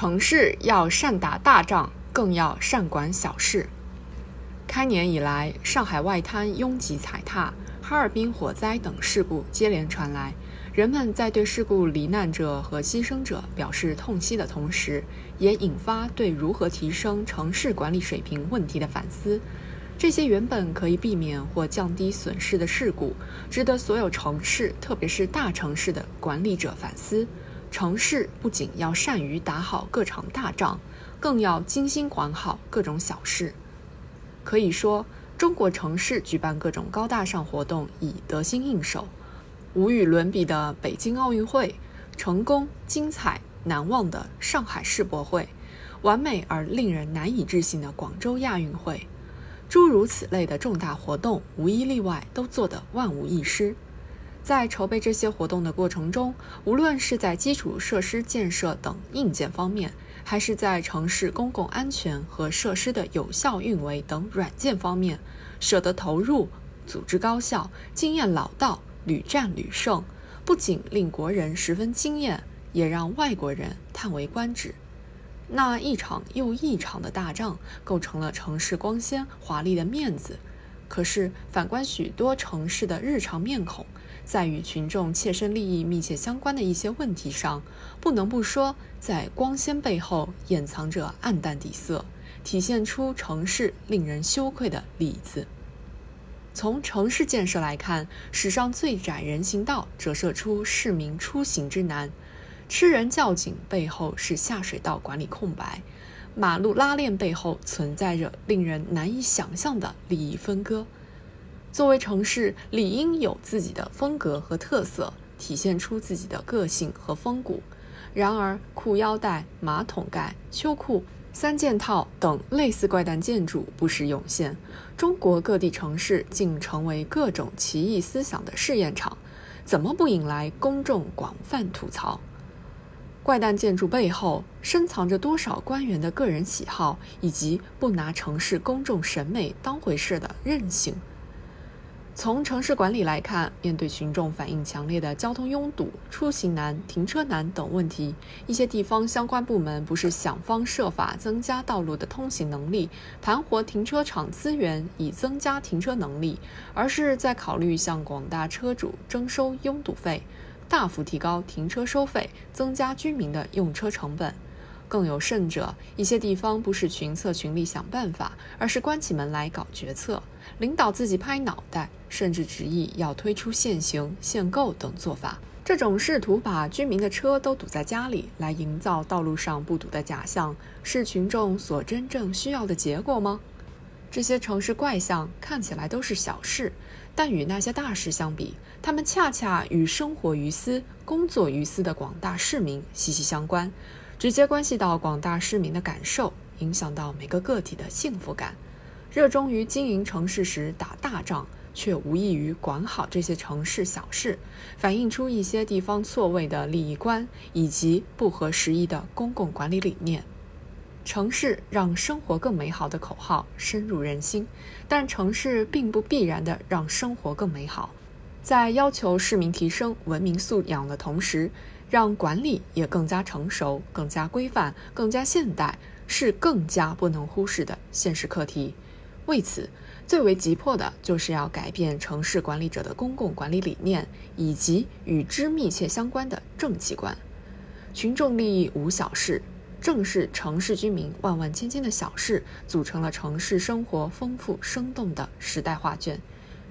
城市要善打大仗，更要善管小事。开年以来，上海外滩拥挤踩踏、哈尔滨火灾等事故接连传来。人们在对事故罹难者和牺牲者表示痛惜的同时，也引发对如何提升城市管理水平问题的反思。这些原本可以避免或降低损失的事故，值得所有城市，特别是大城市的管理者反思。城市不仅要善于打好各场大仗，更要精心管好各种小事。可以说，中国城市举办各种高大上活动已得心应手。无与伦比的北京奥运会，成功、精彩、难忘的上海世博会，完美而令人难以置信的广州亚运会，诸如此类的重大活动，无一例外都做得万无一失。在筹备这些活动的过程中，无论是在基础设施建设等硬件方面，还是在城市公共安全和设施的有效运维等软件方面，舍得投入，组织高效，经验老道，屡战屡胜，不仅令国人十分惊艳，也让外国人叹为观止。那一场又一场的大仗，构成了城市光鲜华丽的面子。可是，反观许多城市的日常面孔，在与群众切身利益密切相关的一些问题上，不能不说，在光鲜背后掩藏着暗淡底色，体现出城市令人羞愧的里子。从城市建设来看，史上最窄人行道折射出市民出行之难；吃人较紧背后是下水道管理空白。马路拉链背后存在着令人难以想象的利益分割。作为城市，理应有自己的风格和特色，体现出自己的个性和风骨。然而，裤腰带、马桶盖、秋裤、三件套等类似怪诞建筑不时涌现，中国各地城市竟成为各种奇异思想的试验场，怎么不引来公众广泛吐槽？怪诞建筑背后深藏着多少官员的个人喜好，以及不拿城市公众审美当回事的任性？从城市管理来看，面对群众反映强烈的交通拥堵、出行难、停车难等问题，一些地方相关部门不是想方设法增加道路的通行能力、盘活停车场资源以增加停车能力，而是在考虑向广大车主征收拥堵费。大幅提高停车收费，增加居民的用车成本。更有甚者，一些地方不是群策群力想办法，而是关起门来搞决策，领导自己拍脑袋，甚至执意要推出限行、限购等做法。这种试图把居民的车都堵在家里，来营造道路上不堵的假象，是群众所真正需要的结果吗？这些城市怪象看起来都是小事，但与那些大事相比，他们恰恰与生活于斯、工作于斯的广大市民息息相关，直接关系到广大市民的感受，影响到每个个体的幸福感。热衷于经营城市时打大仗，却无异于管好这些城市小事，反映出一些地方错位的利益观以及不合时宜的公共管理理念。城市让生活更美好的口号深入人心，但城市并不必然的让生活更美好。在要求市民提升文明素养的同时，让管理也更加成熟、更加规范、更加现代，是更加不能忽视的现实课题。为此，最为急迫的就是要改变城市管理者的公共管理理念，以及与之密切相关的政绩观。群众利益无小事。正是城市居民万万千千的小事，组成了城市生活丰富生动的时代画卷。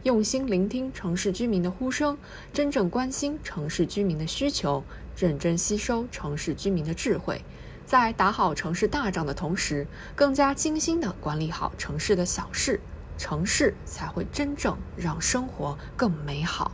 用心聆听城市居民的呼声，真正关心城市居民的需求，认真吸收城市居民的智慧，在打好城市大仗的同时，更加精心地管理好城市的小事，城市才会真正让生活更美好。